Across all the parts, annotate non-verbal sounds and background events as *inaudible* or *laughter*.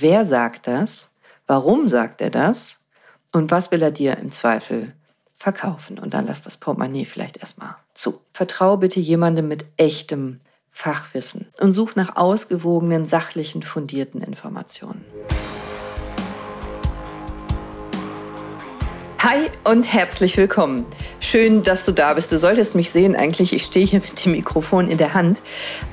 wer sagt das, warum sagt er das und was will er dir im Zweifel verkaufen. Und dann lass das Portemonnaie vielleicht erstmal zu. Vertraue bitte jemandem mit echtem Fachwissen und such nach ausgewogenen, sachlichen, fundierten Informationen. Hi und herzlich willkommen. Schön, dass du da bist. Du solltest mich sehen eigentlich. Ich stehe hier mit dem Mikrofon in der Hand.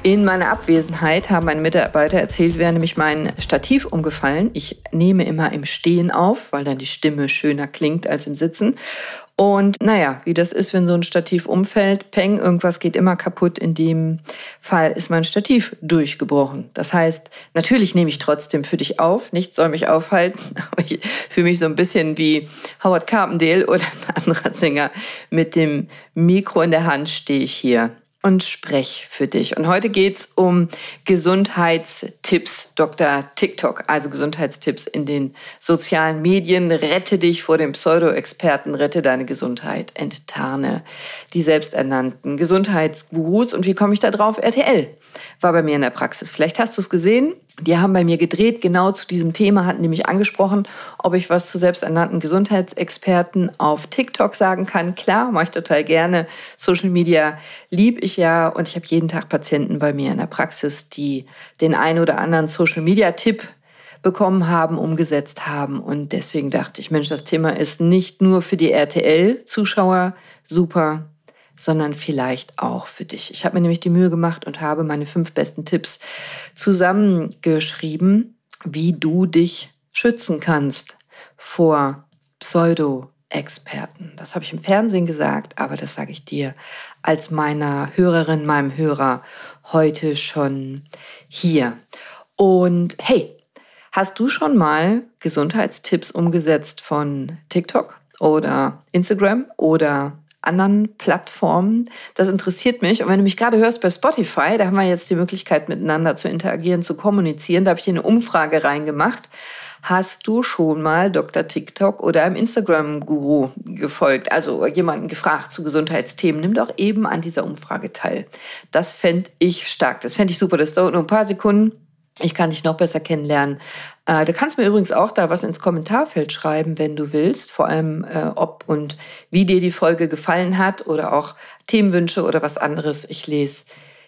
In meiner Abwesenheit haben meine Mitarbeiter erzählt, wäre nämlich mein Stativ umgefallen. Ich nehme immer im Stehen auf, weil dann die Stimme schöner klingt als im Sitzen. Und naja, wie das ist, wenn so ein Stativ umfällt, peng, irgendwas geht immer kaputt. In dem Fall ist mein Stativ durchgebrochen. Das heißt, natürlich nehme ich trotzdem für dich auf. Nichts soll mich aufhalten. *laughs* Aber ich fühle mich so ein bisschen wie Howard Carpendale oder ein anderer Sänger. Mit dem Mikro in der Hand stehe ich hier und sprech für dich. Und heute geht's um Gesundheitstipps, Dr. TikTok, also Gesundheitstipps in den sozialen Medien. Rette dich vor dem Pseudo-Experten, rette deine Gesundheit, enttarne die selbsternannten Gesundheitsgurus. Und wie komme ich da drauf? RTL war bei mir in der Praxis. Vielleicht hast du es gesehen. Die haben bei mir gedreht, genau zu diesem Thema, hatten die mich angesprochen, ob ich was zu selbsternannten Gesundheitsexperten auf TikTok sagen kann. Klar, mache ich total gerne. Social Media lieb ich ja und ich habe jeden Tag Patienten bei mir in der Praxis, die den einen oder anderen Social Media Tipp bekommen haben, umgesetzt haben. Und deswegen dachte ich, Mensch, das Thema ist nicht nur für die RTL-Zuschauer super, sondern vielleicht auch für dich. Ich habe mir nämlich die Mühe gemacht und habe meine fünf besten Tipps zusammengeschrieben, wie du dich schützen kannst vor Pseudo-Experten. Das habe ich im Fernsehen gesagt, aber das sage ich dir als meiner Hörerin, meinem Hörer heute schon hier. Und hey, hast du schon mal Gesundheitstipps umgesetzt von TikTok oder Instagram oder anderen Plattformen. Das interessiert mich. Und wenn du mich gerade hörst bei Spotify, da haben wir jetzt die Möglichkeit, miteinander zu interagieren, zu kommunizieren. Da habe ich hier eine Umfrage reingemacht. Hast du schon mal Dr. TikTok oder einem Instagram-Guru gefolgt? Also jemanden gefragt zu Gesundheitsthemen? Nimm doch eben an dieser Umfrage teil. Das fände ich stark. Das fände ich super. Das dauert nur ein paar Sekunden. Ich kann dich noch besser kennenlernen. Äh, du kannst mir übrigens auch da was ins Kommentarfeld schreiben, wenn du willst. Vor allem, äh, ob und wie dir die Folge gefallen hat oder auch Themenwünsche oder was anderes. Ich lese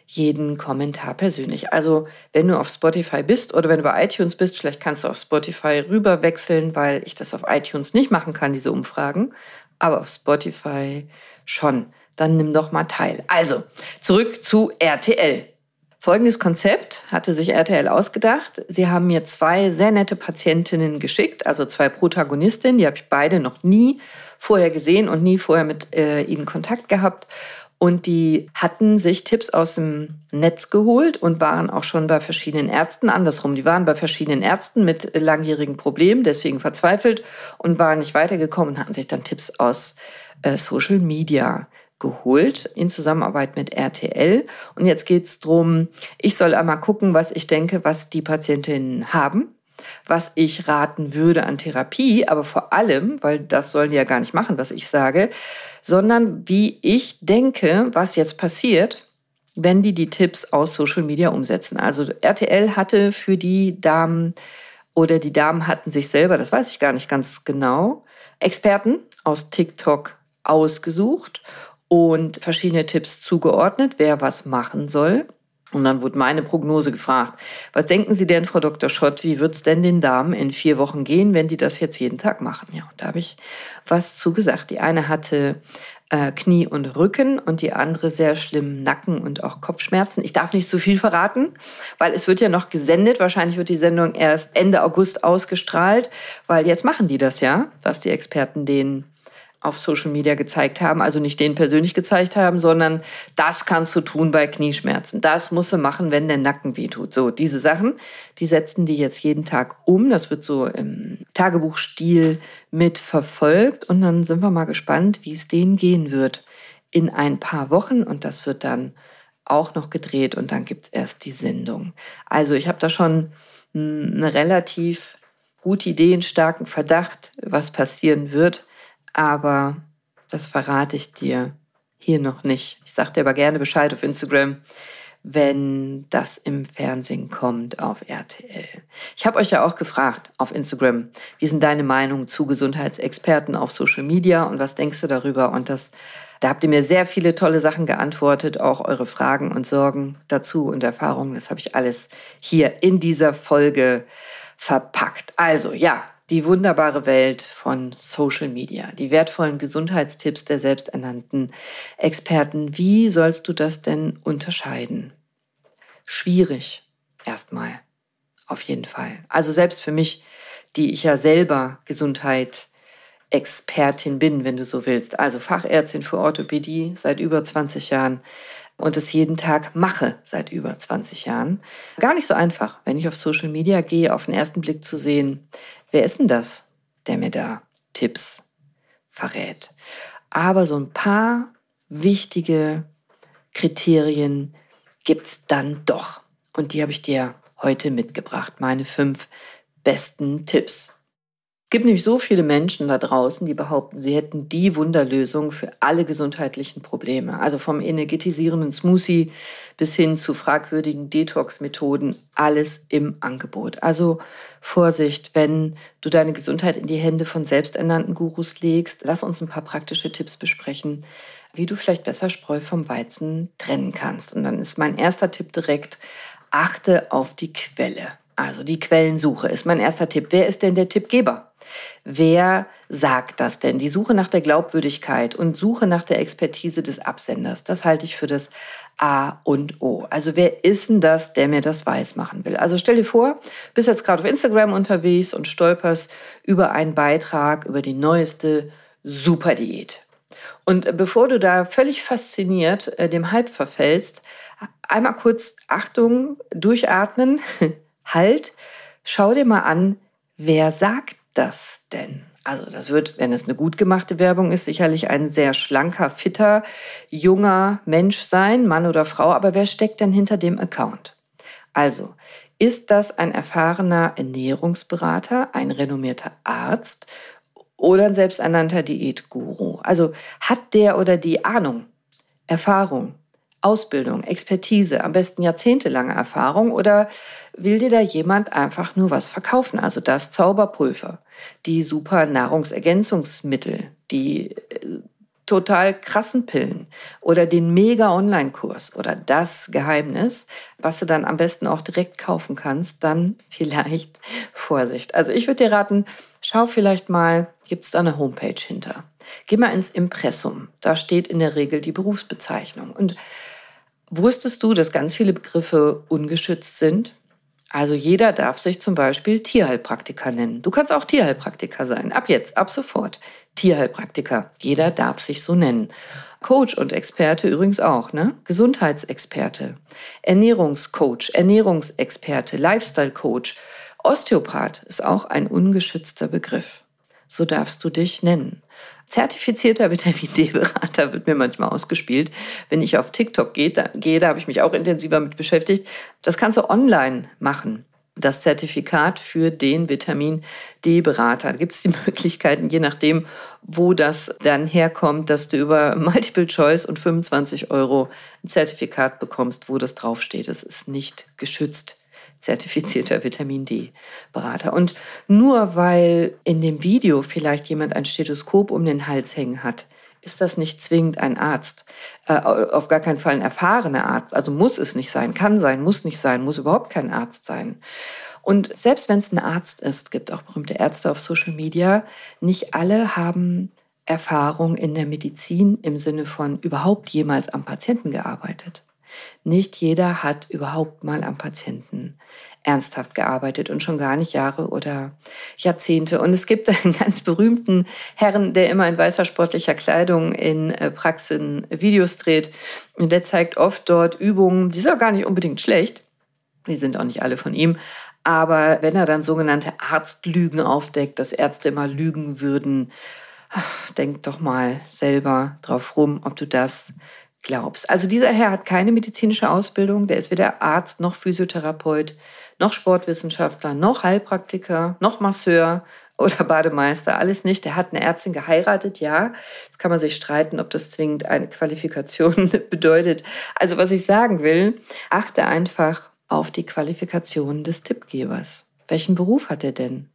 jeden Kommentar persönlich. Also, wenn du auf Spotify bist oder wenn du bei iTunes bist, vielleicht kannst du auf Spotify rüber wechseln, weil ich das auf iTunes nicht machen kann, diese Umfragen, aber auf Spotify schon. Dann nimm doch mal teil. Also, zurück zu RTL. Folgendes Konzept hatte sich RTL ausgedacht. Sie haben mir zwei sehr nette Patientinnen geschickt, also zwei Protagonistinnen, die habe ich beide noch nie vorher gesehen und nie vorher mit äh, ihnen Kontakt gehabt. Und die hatten sich Tipps aus dem Netz geholt und waren auch schon bei verschiedenen Ärzten andersrum. Die waren bei verschiedenen Ärzten mit langjährigen Problemen, deswegen verzweifelt und waren nicht weitergekommen und hatten sich dann Tipps aus äh, Social Media geholt in Zusammenarbeit mit RTL. Und jetzt geht es darum, ich soll einmal gucken, was ich denke, was die Patientinnen haben, was ich raten würde an Therapie, aber vor allem, weil das sollen die ja gar nicht machen, was ich sage, sondern wie ich denke, was jetzt passiert, wenn die die Tipps aus Social Media umsetzen. Also RTL hatte für die Damen oder die Damen hatten sich selber, das weiß ich gar nicht ganz genau, Experten aus TikTok ausgesucht und verschiedene Tipps zugeordnet, wer was machen soll. Und dann wurde meine Prognose gefragt. Was denken Sie denn, Frau Dr. Schott, wie wird es denn den Damen in vier Wochen gehen, wenn die das jetzt jeden Tag machen? Ja, und da habe ich was zugesagt. Die eine hatte äh, Knie und Rücken und die andere sehr schlimm Nacken und auch Kopfschmerzen. Ich darf nicht zu viel verraten, weil es wird ja noch gesendet. Wahrscheinlich wird die Sendung erst Ende August ausgestrahlt, weil jetzt machen die das ja, was die Experten denen auf Social Media gezeigt haben, also nicht den persönlich gezeigt haben, sondern das kannst du tun bei Knieschmerzen. Das musst du machen, wenn der Nacken wehtut. So, diese Sachen, die setzen die jetzt jeden Tag um. Das wird so im Tagebuchstil mit verfolgt und dann sind wir mal gespannt, wie es denen gehen wird in ein paar Wochen und das wird dann auch noch gedreht und dann gibt es erst die Sendung. Also ich habe da schon eine relativ gute Idee, einen starken Verdacht, was passieren wird aber das verrate ich dir hier noch nicht. Ich sage dir aber gerne Bescheid auf Instagram, wenn das im Fernsehen kommt auf RTL. Ich habe euch ja auch gefragt auf Instagram, wie sind deine Meinungen zu Gesundheitsexperten auf Social Media und was denkst du darüber? Und das, da habt ihr mir sehr viele tolle Sachen geantwortet, auch eure Fragen und Sorgen dazu und Erfahrungen. Das habe ich alles hier in dieser Folge verpackt. Also ja, die wunderbare Welt von Social Media, die wertvollen Gesundheitstipps der selbsternannten Experten. Wie sollst du das denn unterscheiden? Schwierig, erstmal, auf jeden Fall. Also selbst für mich, die ich ja selber Gesundheit Expertin bin, wenn du so willst. Also Fachärztin für Orthopädie seit über 20 Jahren und es jeden Tag mache seit über 20 Jahren. Gar nicht so einfach, wenn ich auf Social Media gehe, auf den ersten Blick zu sehen, wer ist denn das, der mir da Tipps verrät. Aber so ein paar wichtige Kriterien gibt es dann doch. Und die habe ich dir heute mitgebracht, meine fünf besten Tipps. Es gibt nämlich so viele Menschen da draußen, die behaupten, sie hätten die Wunderlösung für alle gesundheitlichen Probleme. Also vom energetisierenden Smoothie bis hin zu fragwürdigen Detox-Methoden, alles im Angebot. Also Vorsicht, wenn du deine Gesundheit in die Hände von selbsternannten Gurus legst, lass uns ein paar praktische Tipps besprechen, wie du vielleicht besser Spreu vom Weizen trennen kannst. Und dann ist mein erster Tipp direkt, achte auf die Quelle. Also die Quellensuche ist mein erster Tipp. Wer ist denn der Tippgeber? Wer sagt das denn? Die Suche nach der Glaubwürdigkeit und Suche nach der Expertise des Absenders, das halte ich für das A und O. Also wer ist denn das, der mir das weiß machen will? Also stell dir vor, bist jetzt gerade auf Instagram unterwegs und stolperst über einen Beitrag über die neueste Superdiät. Und bevor du da völlig fasziniert äh, dem Hype verfällst, einmal kurz Achtung, durchatmen, *laughs* halt, schau dir mal an, wer sagt das denn? Also das wird, wenn es eine gut gemachte Werbung ist, sicherlich ein sehr schlanker, fitter, junger Mensch sein, Mann oder Frau. Aber wer steckt denn hinter dem Account? Also, ist das ein erfahrener Ernährungsberater, ein renommierter Arzt oder ein selbsternannter Diätguru? Also hat der oder die Ahnung, Erfahrung, Ausbildung, Expertise, am besten jahrzehntelange Erfahrung oder will dir da jemand einfach nur was verkaufen? Also das Zauberpulver, die super Nahrungsergänzungsmittel, die äh, total krassen Pillen oder den mega Online-Kurs oder das Geheimnis, was du dann am besten auch direkt kaufen kannst, dann *laughs* vielleicht Vorsicht. Also ich würde dir raten, schau vielleicht mal, gibt es da eine Homepage hinter? Geh mal ins Impressum. Da steht in der Regel die Berufsbezeichnung. Und Wusstest du, dass ganz viele Begriffe ungeschützt sind? Also jeder darf sich zum Beispiel Tierheilpraktiker nennen. Du kannst auch Tierheilpraktiker sein. Ab jetzt, ab sofort. Tierheilpraktiker. Jeder darf sich so nennen. Coach und Experte übrigens auch, ne? Gesundheitsexperte, Ernährungscoach, Ernährungsexperte, Lifestyle Coach, Osteopath ist auch ein ungeschützter Begriff. So darfst du dich nennen. Zertifizierter Vitamin D-Berater wird mir manchmal ausgespielt. Wenn ich auf TikTok gehe, da, gehe, da habe ich mich auch intensiver mit beschäftigt. Das kannst du online machen. Das Zertifikat für den Vitamin D-Berater. Da gibt es die *laughs* Möglichkeiten, je nachdem, wo das dann herkommt, dass du über Multiple Choice und 25 Euro ein Zertifikat bekommst, wo das draufsteht. Es ist nicht geschützt zertifizierter Vitamin D-Berater. Und nur weil in dem Video vielleicht jemand ein Stethoskop um den Hals hängen hat, ist das nicht zwingend ein Arzt. Äh, auf gar keinen Fall ein erfahrener Arzt. Also muss es nicht sein, kann sein, muss nicht sein, muss überhaupt kein Arzt sein. Und selbst wenn es ein Arzt ist, gibt auch berühmte Ärzte auf Social Media, nicht alle haben Erfahrung in der Medizin im Sinne von überhaupt jemals am Patienten gearbeitet. Nicht jeder hat überhaupt mal am Patienten ernsthaft gearbeitet und schon gar nicht Jahre oder Jahrzehnte. Und es gibt einen *laughs* ganz berühmten Herrn, der immer in weißer sportlicher Kleidung in äh, Praxen Videos dreht. Und der zeigt oft dort Übungen, die sind auch gar nicht unbedingt schlecht. Die sind auch nicht alle von ihm. Aber wenn er dann sogenannte Arztlügen aufdeckt, dass Ärzte immer lügen würden, denk doch mal selber drauf rum, ob du das glaubst. Also dieser Herr hat keine medizinische Ausbildung, der ist weder Arzt noch Physiotherapeut noch Sportwissenschaftler, noch Heilpraktiker, noch Masseur oder Bademeister, alles nicht. Der hat eine Ärztin geheiratet, ja. Jetzt kann man sich streiten, ob das zwingend eine Qualifikation *laughs* bedeutet. Also was ich sagen will, achte einfach auf die Qualifikation des Tippgebers. Welchen Beruf hat er denn?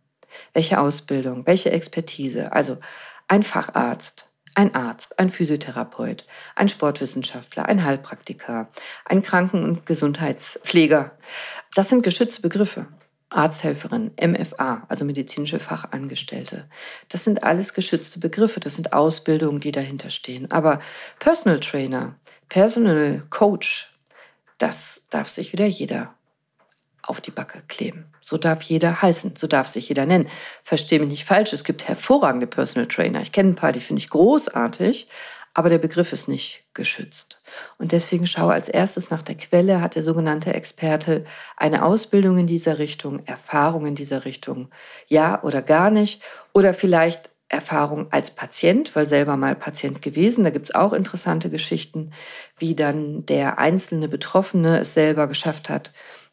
Welche Ausbildung? Welche Expertise? Also ein Facharzt, ein Arzt, ein Physiotherapeut, ein Sportwissenschaftler, ein Heilpraktiker, ein Kranken- und Gesundheitspfleger. Das sind geschützte Begriffe. Arzthelferin, MFA, also medizinische Fachangestellte. Das sind alles geschützte Begriffe, das sind Ausbildungen, die dahinter stehen. Aber Personal Trainer, Personal Coach, das darf sich wieder jeder auf die Backe kleben. So darf jeder heißen, so darf sich jeder nennen. Verstehe mich nicht falsch, es gibt hervorragende Personal Trainer. Ich kenne ein paar, die finde ich großartig, aber der Begriff ist nicht geschützt. Und deswegen schaue als erstes nach der Quelle, hat der sogenannte Experte eine Ausbildung in dieser Richtung, Erfahrung in dieser Richtung, ja oder gar nicht, oder vielleicht Erfahrung als Patient, weil selber mal Patient gewesen. Da gibt es auch interessante Geschichten, wie dann der einzelne Betroffene es selber geschafft hat,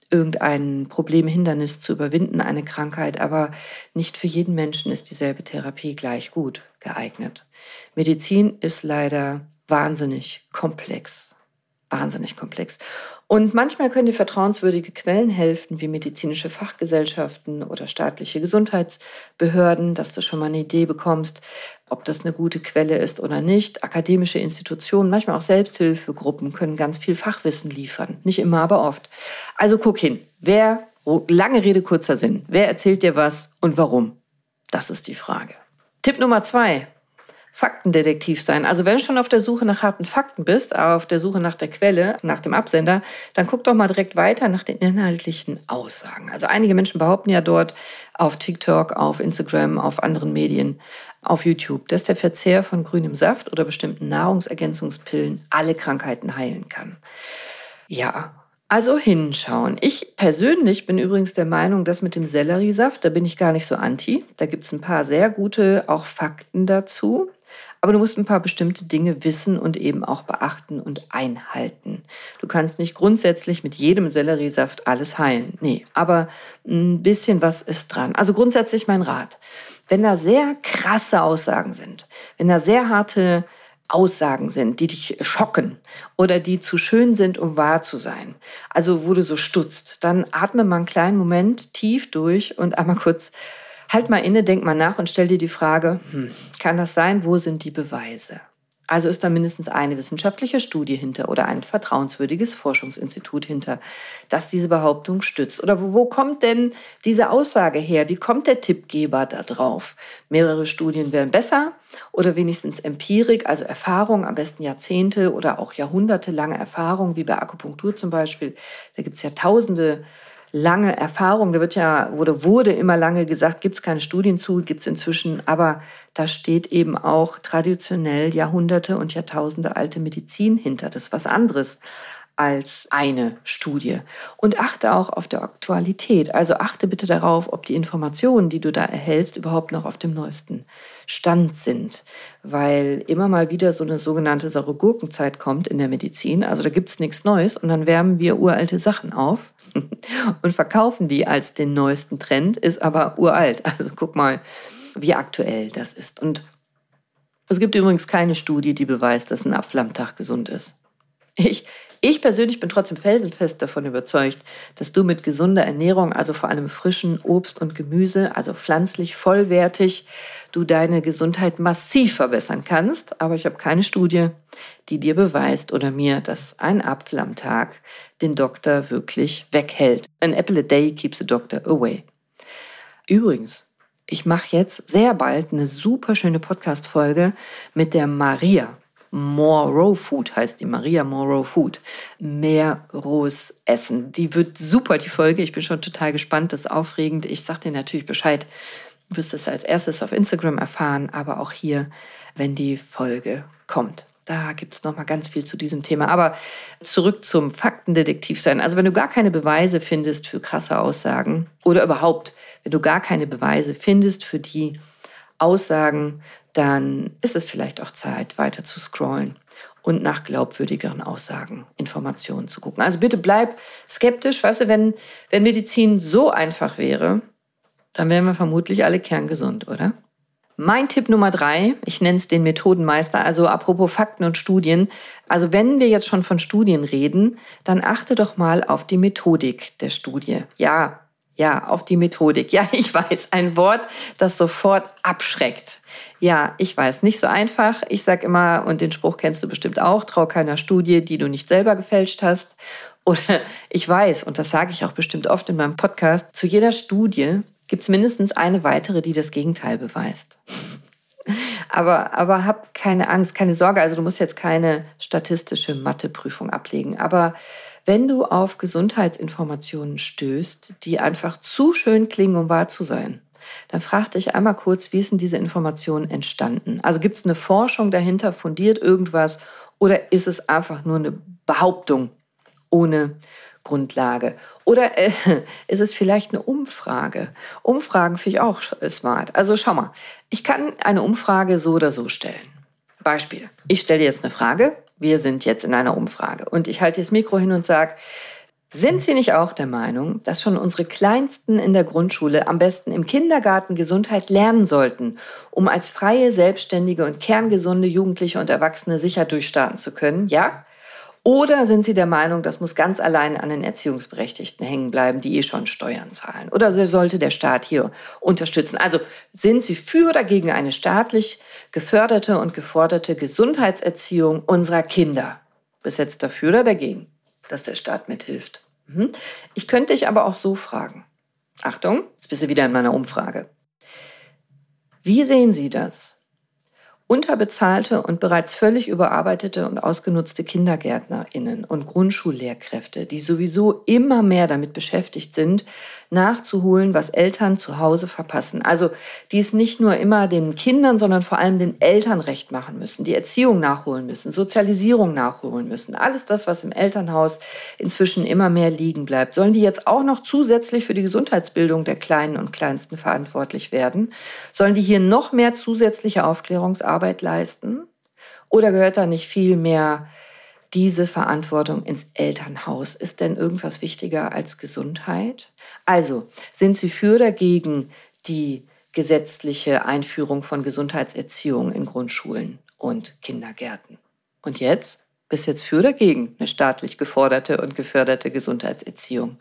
irgendein Problem, Hindernis zu überwinden, eine Krankheit, aber nicht für jeden Menschen ist dieselbe Therapie gleich gut geeignet. Medizin ist leider wahnsinnig komplex wahnsinnig komplex. Und manchmal können dir vertrauenswürdige Quellen helfen, wie medizinische Fachgesellschaften oder staatliche Gesundheitsbehörden, dass du schon mal eine Idee bekommst, ob das eine gute Quelle ist oder nicht. Akademische Institutionen, manchmal auch Selbsthilfegruppen können ganz viel Fachwissen liefern. Nicht immer, aber oft. Also guck hin. Wer, lange Rede, kurzer Sinn. Wer erzählt dir was und warum? Das ist die Frage. Tipp Nummer zwei. Faktendetektiv sein. Also wenn du schon auf der Suche nach harten Fakten bist, auf der Suche nach der Quelle, nach dem Absender, dann guck doch mal direkt weiter nach den inhaltlichen Aussagen. Also einige Menschen behaupten ja dort auf TikTok, auf Instagram, auf anderen Medien, auf YouTube, dass der Verzehr von grünem Saft oder bestimmten Nahrungsergänzungspillen alle Krankheiten heilen kann. Ja, also hinschauen. Ich persönlich bin übrigens der Meinung, dass mit dem Selleriesaft, da bin ich gar nicht so anti. Da gibt es ein paar sehr gute auch Fakten dazu. Aber du musst ein paar bestimmte Dinge wissen und eben auch beachten und einhalten. Du kannst nicht grundsätzlich mit jedem Selleriesaft alles heilen. Nee, aber ein bisschen was ist dran. Also grundsätzlich mein Rat. Wenn da sehr krasse Aussagen sind, wenn da sehr harte Aussagen sind, die dich schocken oder die zu schön sind, um wahr zu sein, also wo du so stutzt, dann atme mal einen kleinen Moment tief durch und einmal kurz Halt mal inne, denk mal nach und stell dir die Frage, hm, kann das sein? Wo sind die Beweise? Also ist da mindestens eine wissenschaftliche Studie hinter oder ein vertrauenswürdiges Forschungsinstitut hinter, das diese Behauptung stützt. Oder wo, wo, kommt denn diese Aussage her? Wie kommt der Tippgeber da drauf? Mehrere Studien wären besser oder wenigstens Empirik, also Erfahrung, am besten Jahrzehnte oder auch jahrhundertelange Erfahrung, wie bei Akupunktur zum Beispiel. Da gibt es ja tausende lange Erfahrung. Da wird ja, wurde, wurde immer lange gesagt, gibt es keine Studien zu, gibt es inzwischen, aber da steht eben auch traditionell Jahrhunderte und Jahrtausende alte Medizin hinter. Das ist was anderes als eine Studie. Und achte auch auf der Aktualität. Also achte bitte darauf, ob die Informationen, die du da erhältst, überhaupt noch auf dem neuesten Stand sind. Weil immer mal wieder so eine sogenannte saure Gurkenzeit kommt in der Medizin. Also da gibt es nichts Neues und dann wärmen wir uralte Sachen auf *laughs* und verkaufen die als den neuesten Trend, ist aber uralt. Also guck mal, wie aktuell das ist. Und es gibt übrigens keine Studie, die beweist, dass ein Apfel am Tag gesund ist. Ich ich persönlich bin trotzdem felsenfest davon überzeugt, dass du mit gesunder Ernährung, also vor allem frischen Obst und Gemüse, also pflanzlich vollwertig, du deine Gesundheit massiv verbessern kannst. Aber ich habe keine Studie, die dir beweist oder mir, dass ein Apfel am Tag den Doktor wirklich weghält. An apple a day keeps the doctor away. Übrigens, ich mache jetzt sehr bald eine super schöne Podcast-Folge mit der Maria. More Raw Food heißt die Maria More Raw Food. Mehr rohes Essen. Die wird super, die Folge. Ich bin schon total gespannt. Das ist aufregend. Ich sage dir natürlich Bescheid. Du wirst es als erstes auf Instagram erfahren, aber auch hier, wenn die Folge kommt. Da gibt es noch mal ganz viel zu diesem Thema. Aber zurück zum Faktendetektiv sein. Also wenn du gar keine Beweise findest für krasse Aussagen oder überhaupt, wenn du gar keine Beweise findest für die Aussagen, dann ist es vielleicht auch Zeit, weiter zu scrollen und nach glaubwürdigeren Aussagen, Informationen zu gucken. Also bitte bleib skeptisch. Weißt du, wenn, wenn Medizin so einfach wäre, dann wären wir vermutlich alle kerngesund, oder? Mein Tipp Nummer drei, ich nenne es den Methodenmeister, also apropos Fakten und Studien. Also wenn wir jetzt schon von Studien reden, dann achte doch mal auf die Methodik der Studie. Ja, ja, auf die Methodik. Ja, *laughs* ich weiß, ein Wort, das sofort abschreckt. Ja, ich weiß, nicht so einfach. Ich sage immer, und den Spruch kennst du bestimmt auch, trau keiner Studie, die du nicht selber gefälscht hast. *laughs* Oder ich weiß, und das sage ich auch bestimmt oft in meinem Podcast, zu jeder Studie gibt es mindestens eine weitere, die das Gegenteil beweist. *laughs* aber, aber hab keine Angst, keine Sorge. Also du musst jetzt keine statistische Matheprüfung ablegen. Aber wenn du auf Gesundheitsinformationen stößt, die einfach zu schön klingen, um wahr zu sein, dann frag dich einmal kurz, wie denn diese Information entstanden? Also gibt es eine Forschung dahinter, fundiert irgendwas oder ist es einfach nur eine Behauptung ohne Grundlage? Oder äh, *laughs* ist es vielleicht eine Umfrage? Umfragen finde ich auch smart. Also schau mal, ich kann eine Umfrage so oder so stellen. Beispiel, ich stelle jetzt eine Frage, wir sind jetzt in einer Umfrage und ich halte das Mikro hin und sage, sind Sie nicht auch der Meinung, dass schon unsere Kleinsten in der Grundschule am besten im Kindergarten Gesundheit lernen sollten, um als freie, selbstständige und kerngesunde Jugendliche und Erwachsene sicher durchstarten zu können? Ja? Oder sind Sie der Meinung, das muss ganz allein an den Erziehungsberechtigten hängen bleiben, die eh schon Steuern zahlen? Oder sollte der Staat hier unterstützen? Also sind Sie für oder gegen eine staatlich geförderte und geforderte Gesundheitserziehung unserer Kinder? Bis jetzt dafür oder dagegen, dass der Staat mithilft? Mhm. Ich könnte dich aber auch so fragen. Achtung, jetzt bist du wieder in meiner Umfrage. Wie sehen Sie das? Unterbezahlte und bereits völlig überarbeitete und ausgenutzte Kindergärtnerinnen und Grundschullehrkräfte, die sowieso immer mehr damit beschäftigt sind, nachzuholen, was Eltern zu Hause verpassen. Also die es nicht nur immer den Kindern, sondern vor allem den Eltern recht machen müssen, die Erziehung nachholen müssen, Sozialisierung nachholen müssen. Alles das, was im Elternhaus inzwischen immer mehr liegen bleibt. Sollen die jetzt auch noch zusätzlich für die Gesundheitsbildung der Kleinen und Kleinsten verantwortlich werden? Sollen die hier noch mehr zusätzliche Aufklärungsarbeit leisten? Oder gehört da nicht viel mehr diese Verantwortung ins Elternhaus? Ist denn irgendwas wichtiger als Gesundheit? Also, sind Sie für oder dagegen die gesetzliche Einführung von Gesundheitserziehung in Grundschulen und Kindergärten? Und jetzt? Bis jetzt für oder dagegen eine staatlich geforderte und geförderte Gesundheitserziehung?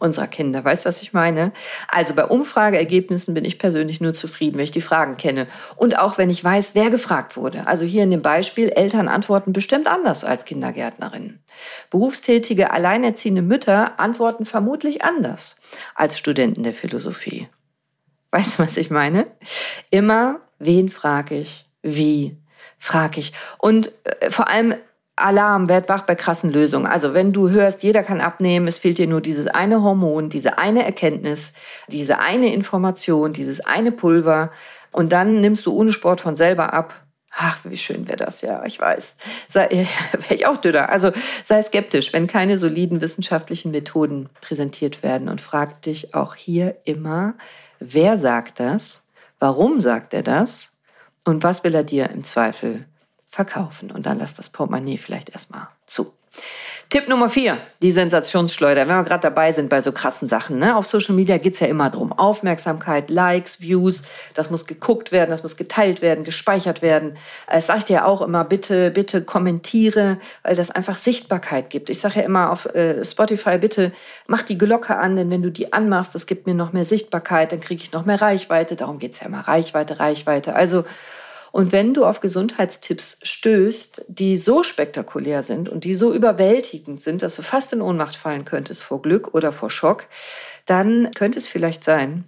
Unserer Kinder. Weißt du, was ich meine? Also bei Umfrageergebnissen bin ich persönlich nur zufrieden, wenn ich die Fragen kenne. Und auch wenn ich weiß, wer gefragt wurde. Also hier in dem Beispiel, Eltern antworten bestimmt anders als Kindergärtnerinnen. Berufstätige, alleinerziehende Mütter antworten vermutlich anders als Studenten der Philosophie. Weißt du, was ich meine? Immer, wen frage ich? Wie frage ich? Und äh, vor allem Alarm, werd wach bei krassen Lösungen. Also wenn du hörst, jeder kann abnehmen, es fehlt dir nur dieses eine Hormon, diese eine Erkenntnis, diese eine Information, dieses eine Pulver und dann nimmst du ohne Sport von selber ab. Ach, wie schön wäre das, ja, ich weiß. *laughs* Wäre ich auch dünner. Also sei skeptisch, wenn keine soliden wissenschaftlichen Methoden präsentiert werden und frag dich auch hier immer, wer sagt das? Warum sagt er das? Und was will er dir im Zweifel verkaufen. Und dann lass das Portemonnaie vielleicht erstmal zu. Tipp Nummer vier, die Sensationsschleuder. Wenn wir gerade dabei sind bei so krassen Sachen. Ne? Auf Social Media geht es ja immer darum. Aufmerksamkeit, Likes, Views, das muss geguckt werden, das muss geteilt werden, gespeichert werden. Es sagt ja auch immer, bitte, bitte kommentiere, weil das einfach Sichtbarkeit gibt. Ich sage ja immer auf äh, Spotify, bitte mach die Glocke an, denn wenn du die anmachst, das gibt mir noch mehr Sichtbarkeit, dann kriege ich noch mehr Reichweite. Darum geht es ja immer. Reichweite, Reichweite. Also und wenn du auf Gesundheitstipps stößt, die so spektakulär sind und die so überwältigend sind, dass du fast in Ohnmacht fallen könntest vor Glück oder vor Schock, dann könnte es vielleicht sein,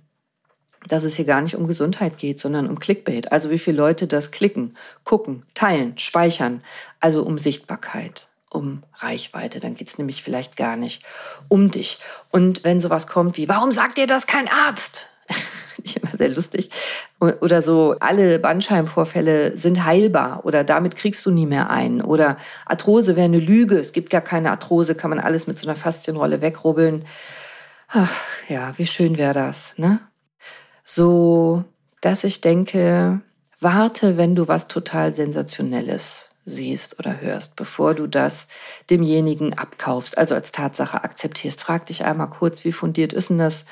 dass es hier gar nicht um Gesundheit geht, sondern um Clickbait. Also wie viele Leute das klicken, gucken, teilen, speichern. Also um Sichtbarkeit, um Reichweite. Dann geht es nämlich vielleicht gar nicht um dich. Und wenn sowas kommt wie, warum sagt dir das kein Arzt? *laughs* *laughs* ich immer sehr lustig. Oder so, alle Bandscheibenvorfälle sind heilbar oder damit kriegst du nie mehr ein. Oder Arthrose wäre eine Lüge, es gibt gar keine Arthrose, kann man alles mit so einer Faszienrolle wegrubbeln. Ach ja, wie schön wäre das, ne? So, dass ich denke, warte, wenn du was total Sensationelles siehst oder hörst, bevor du das demjenigen abkaufst, also als Tatsache akzeptierst. Frag dich einmal kurz, wie fundiert ist denn das?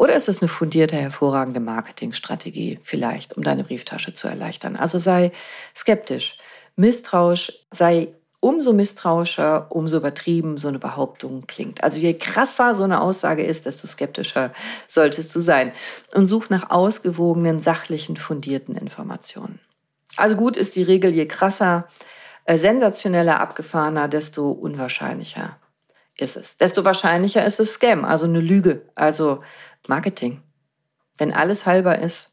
Oder ist es eine fundierte, hervorragende Marketingstrategie vielleicht, um deine Brieftasche zu erleichtern? Also sei skeptisch, misstrauisch, sei umso misstrauischer, umso übertrieben so eine Behauptung klingt. Also je krasser so eine Aussage ist, desto skeptischer solltest du sein. Und such nach ausgewogenen, sachlichen, fundierten Informationen. Also gut ist die Regel, je krasser, äh, sensationeller, abgefahrener, desto unwahrscheinlicher ist es. Desto wahrscheinlicher ist es Scam, also eine Lüge, also Marketing. Wenn alles halber ist,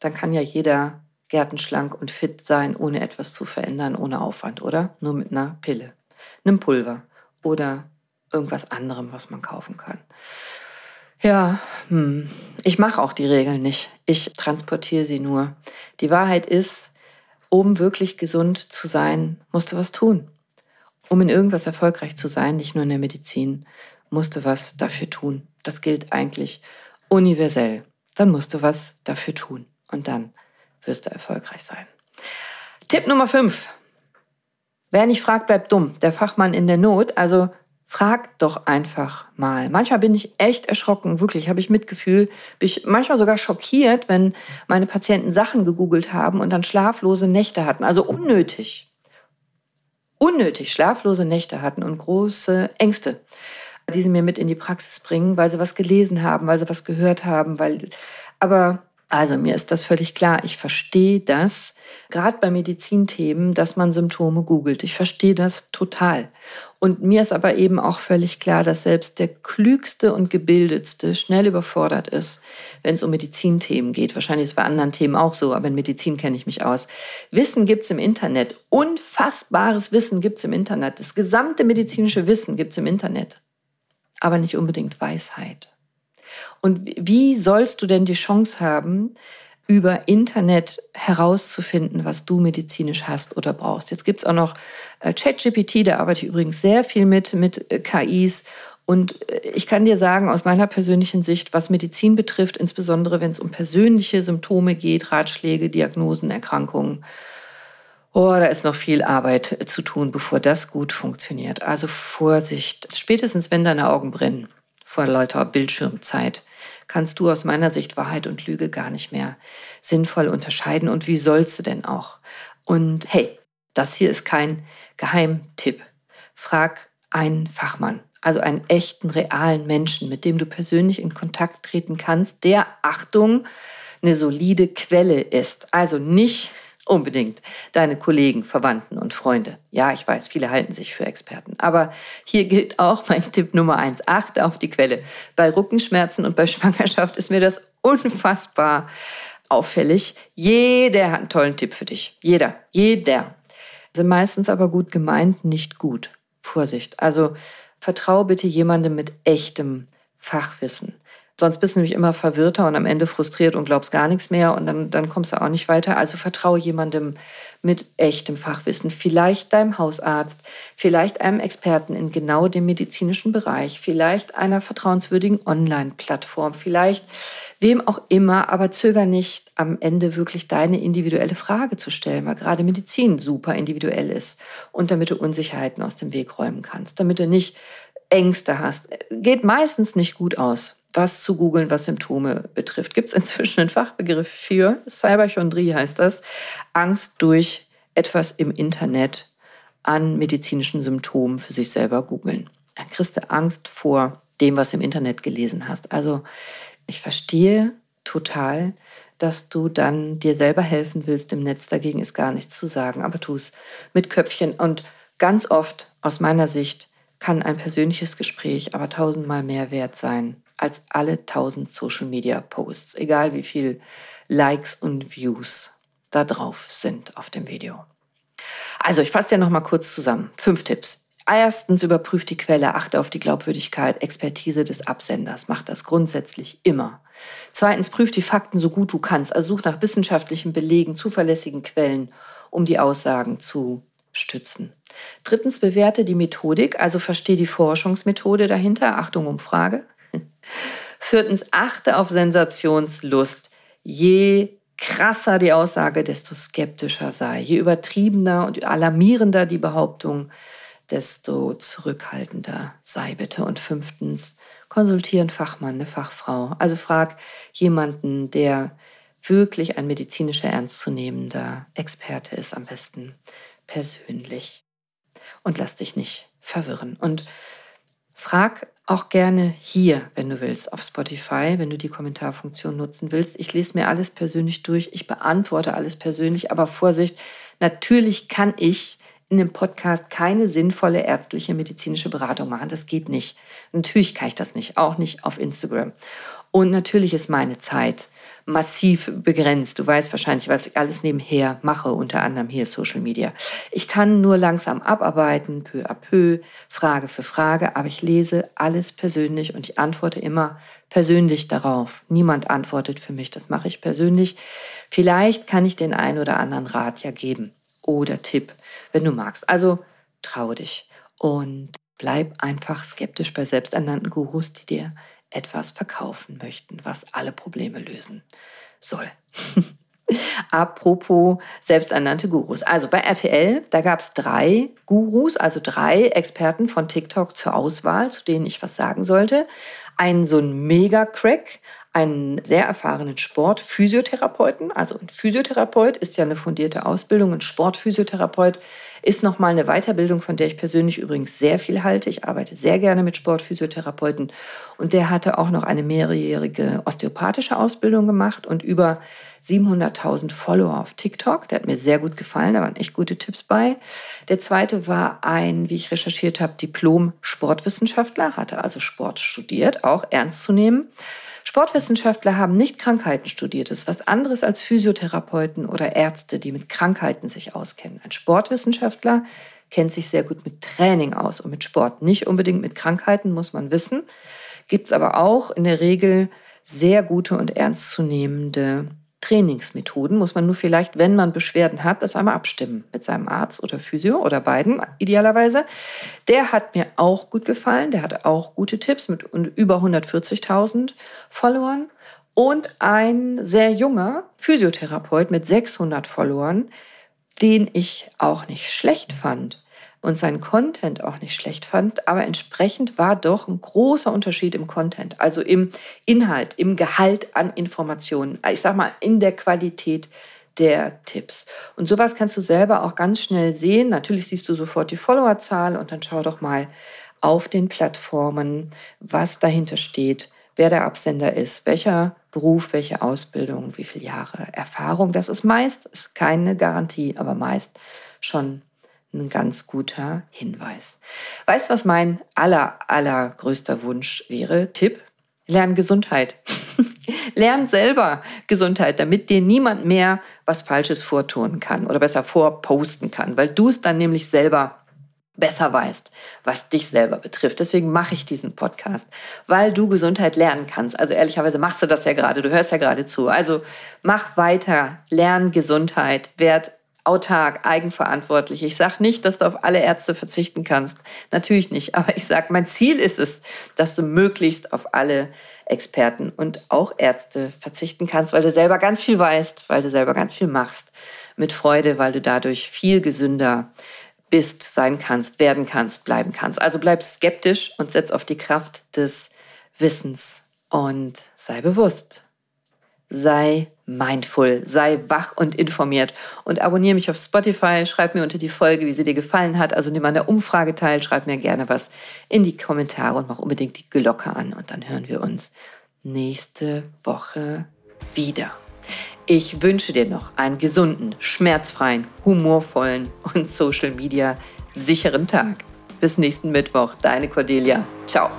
dann kann ja jeder gärtenschlank und fit sein, ohne etwas zu verändern, ohne Aufwand, oder? Nur mit einer Pille, einem Pulver oder irgendwas anderem, was man kaufen kann. Ja, hm. ich mache auch die Regeln nicht. Ich transportiere sie nur. Die Wahrheit ist, um wirklich gesund zu sein, musst du was tun. Um in irgendwas erfolgreich zu sein, nicht nur in der Medizin, musst du was dafür tun. Das gilt eigentlich universell. Dann musst du was dafür tun. Und dann wirst du erfolgreich sein. Tipp Nummer 5. Wer nicht fragt, bleibt dumm. Der Fachmann in der Not. Also frag doch einfach mal. Manchmal bin ich echt erschrocken, wirklich, habe ich Mitgefühl. Bin ich manchmal sogar schockiert, wenn meine Patienten Sachen gegoogelt haben und dann schlaflose Nächte hatten. Also unnötig. Unnötig schlaflose Nächte hatten und große Ängste, die sie mir mit in die Praxis bringen, weil sie was gelesen haben, weil sie was gehört haben, weil aber also mir ist das völlig klar. Ich verstehe das, gerade bei Medizinthemen, dass man Symptome googelt. Ich verstehe das total. Und mir ist aber eben auch völlig klar, dass selbst der klügste und gebildetste schnell überfordert ist, wenn es um Medizinthemen geht. Wahrscheinlich ist es bei anderen Themen auch so, aber in Medizin kenne ich mich aus. Wissen gibt es im Internet. Unfassbares Wissen gibt es im Internet. Das gesamte medizinische Wissen gibt es im Internet. Aber nicht unbedingt Weisheit. Und wie sollst du denn die Chance haben, über Internet herauszufinden, was du medizinisch hast oder brauchst. Jetzt gibt es auch noch äh, ChatGPT, da arbeite ich übrigens sehr viel mit, mit äh, KIs. Und äh, ich kann dir sagen, aus meiner persönlichen Sicht, was Medizin betrifft, insbesondere wenn es um persönliche Symptome geht, Ratschläge, Diagnosen, Erkrankungen, oh, da ist noch viel Arbeit zu tun, bevor das gut funktioniert. Also Vorsicht, spätestens wenn deine Augen brennen vor lauter Bildschirmzeit, kannst du aus meiner Sicht Wahrheit und Lüge gar nicht mehr sinnvoll unterscheiden. Und wie sollst du denn auch? Und hey, das hier ist kein Geheimtipp. Frag einen Fachmann, also einen echten, realen Menschen, mit dem du persönlich in Kontakt treten kannst, der, Achtung, eine solide Quelle ist. Also nicht unbedingt deine Kollegen, Verwandten und Freunde. Ja, ich weiß, viele halten sich für Experten. Aber hier gilt auch mein Tipp Nummer eins. Achte auf die Quelle. Bei Rückenschmerzen und bei *laughs* Schwangerschaft ist mir das unfassbar auffällig. Jeder hat einen tollen Tipp für dich. Jeder. Jeder. Sind meistens aber gut gemeint, nicht gut. Vorsicht. Also vertraue bitte jemandem mit echtem Fachwissen. Sonst bist du nämlich immer verwirrter und am Ende frustriert und glaubst gar nichts mehr und dann, dann kommst du auch nicht weiter. Also vertraue jemandem mit echtem Fachwissen, vielleicht deinem Hausarzt, vielleicht einem Experten in genau dem medizinischen Bereich, vielleicht einer vertrauenswürdigen Online-Plattform, vielleicht wem auch immer, aber zöger nicht, am Ende wirklich deine individuelle Frage zu stellen, weil gerade Medizin super individuell ist und damit du Unsicherheiten aus dem Weg räumen kannst, damit du nicht Ängste hast. Geht meistens nicht gut aus was zu googeln, was Symptome betrifft. Gibt es inzwischen einen Fachbegriff für? Cyberchondrie heißt das. Angst durch etwas im Internet an medizinischen Symptomen für sich selber googeln. Da kriegst du Angst vor dem, was du im Internet gelesen hast. Also ich verstehe total, dass du dann dir selber helfen willst im Netz. Dagegen ist gar nichts zu sagen, aber tu es mit Köpfchen. Und ganz oft, aus meiner Sicht, kann ein persönliches Gespräch aber tausendmal mehr wert sein als alle tausend Social Media Posts, egal wie viel Likes und Views da drauf sind auf dem Video. Also, ich fasse ja noch mal kurz zusammen. Fünf Tipps. Erstens, überprüf die Quelle, achte auf die Glaubwürdigkeit, Expertise des Absenders. Mach das grundsätzlich immer. Zweitens, prüf die Fakten so gut du kannst. Also such nach wissenschaftlichen Belegen, zuverlässigen Quellen, um die Aussagen zu stützen. Drittens, bewerte die Methodik, also verstehe die Forschungsmethode dahinter. Achtung, Umfrage. *laughs* Viertens, achte auf Sensationslust. Je krasser die Aussage, desto skeptischer sei. Je übertriebener und alarmierender die Behauptung, desto zurückhaltender sei bitte. Und fünftens, konsultiere einen Fachmann, eine Fachfrau. Also frag jemanden, der wirklich ein medizinischer ernstzunehmender Experte ist, am besten persönlich. Und lass dich nicht verwirren. Und frag auch gerne hier, wenn du willst, auf Spotify, wenn du die Kommentarfunktion nutzen willst. Ich lese mir alles persönlich durch, ich beantworte alles persönlich, aber Vorsicht, natürlich kann ich in dem Podcast keine sinnvolle ärztliche medizinische Beratung machen. Das geht nicht. Natürlich kann ich das nicht, auch nicht auf Instagram. Und natürlich ist meine Zeit massiv begrenzt. Du weißt wahrscheinlich, weil ich alles nebenher mache, unter anderem hier Social Media. Ich kann nur langsam abarbeiten, peu à peu, Frage für Frage, aber ich lese alles persönlich und ich antworte immer persönlich darauf. Niemand antwortet für mich, das mache ich persönlich. Vielleicht kann ich den einen oder anderen Rat ja geben oder Tipp, wenn du magst. Also traue dich und bleib einfach skeptisch bei selbsternannten Gurus, die dir etwas verkaufen möchten, was alle Probleme lösen soll. *laughs* Apropos selbsternannte Gurus. Also bei RTL, da gab es drei Gurus, also drei Experten von TikTok zur Auswahl, zu denen ich was sagen sollte. Einen so ein Mega-Crack, einen sehr erfahrenen Sportphysiotherapeuten. Also ein Physiotherapeut ist ja eine fundierte Ausbildung. Ein Sportphysiotherapeut ist nochmal eine Weiterbildung, von der ich persönlich übrigens sehr viel halte. Ich arbeite sehr gerne mit Sportphysiotherapeuten. Und der hatte auch noch eine mehrjährige osteopathische Ausbildung gemacht und über 700.000 Follower auf TikTok. Der hat mir sehr gut gefallen, da waren echt gute Tipps bei. Der zweite war ein, wie ich recherchiert habe, Diplom-Sportwissenschaftler, hatte also Sport studiert, auch ernst zu nehmen. Sportwissenschaftler haben nicht Krankheiten studiert. Das ist was anderes als Physiotherapeuten oder Ärzte, die mit Krankheiten sich auskennen. Ein Sportwissenschaftler kennt sich sehr gut mit Training aus und mit Sport. Nicht unbedingt mit Krankheiten, muss man wissen. Gibt es aber auch in der Regel sehr gute und ernstzunehmende Trainingsmethoden muss man nur vielleicht, wenn man Beschwerden hat, das einmal abstimmen mit seinem Arzt oder Physio oder beiden idealerweise. Der hat mir auch gut gefallen. Der hatte auch gute Tipps mit über 140.000 Followern. Und ein sehr junger Physiotherapeut mit 600 Followern, den ich auch nicht schlecht fand und seinen Content auch nicht schlecht fand, aber entsprechend war doch ein großer Unterschied im Content, also im Inhalt, im Gehalt an Informationen, ich sag mal in der Qualität der Tipps. Und sowas kannst du selber auch ganz schnell sehen. Natürlich siehst du sofort die Followerzahl und dann schau doch mal auf den Plattformen, was dahinter steht, wer der Absender ist, welcher Beruf, welche Ausbildung, wie viele Jahre Erfahrung. Das ist meist, ist keine Garantie, aber meist schon ein ganz guter Hinweis. Weißt du, was mein aller, allergrößter Wunsch wäre? Tipp? Lern Gesundheit. *laughs* Lern selber Gesundheit, damit dir niemand mehr was Falsches vortun kann oder besser vorposten kann, weil du es dann nämlich selber besser weißt, was dich selber betrifft. Deswegen mache ich diesen Podcast, weil du Gesundheit lernen kannst. Also ehrlicherweise machst du das ja gerade, du hörst ja gerade zu. Also mach weiter, lern Gesundheit, werd autark, eigenverantwortlich. Ich sage nicht, dass du auf alle Ärzte verzichten kannst. Natürlich nicht. *laughs* Aber ich sage, mein Ziel ist es, dass du möglichst auf alle Experten und auch Ärzte verzichten kannst, weil du selber ganz viel weißt, weil du selber ganz viel machst. Mit Freude, weil du dadurch viel gesünder bist, sein kannst, werden kannst, bleiben kannst. Also bleib skeptisch und setz auf die Kraft des Wissens und sei bewusst. Sei mindful, sei wach und informiert und abonniere mich auf Spotify, schreib mir unter die Folge, wie sie dir gefallen hat. Also nimm an der Umfrage teil, schreib mir gerne was in die Kommentare und mach unbedingt die Glocke an und dann hören wir uns nächste Woche wieder. Ich wünsche dir noch einen gesunden, schmerzfreien, humorvollen und Social Media sicheren Tag. Bis nächsten Mittwoch, deine Cordelia. Ciao.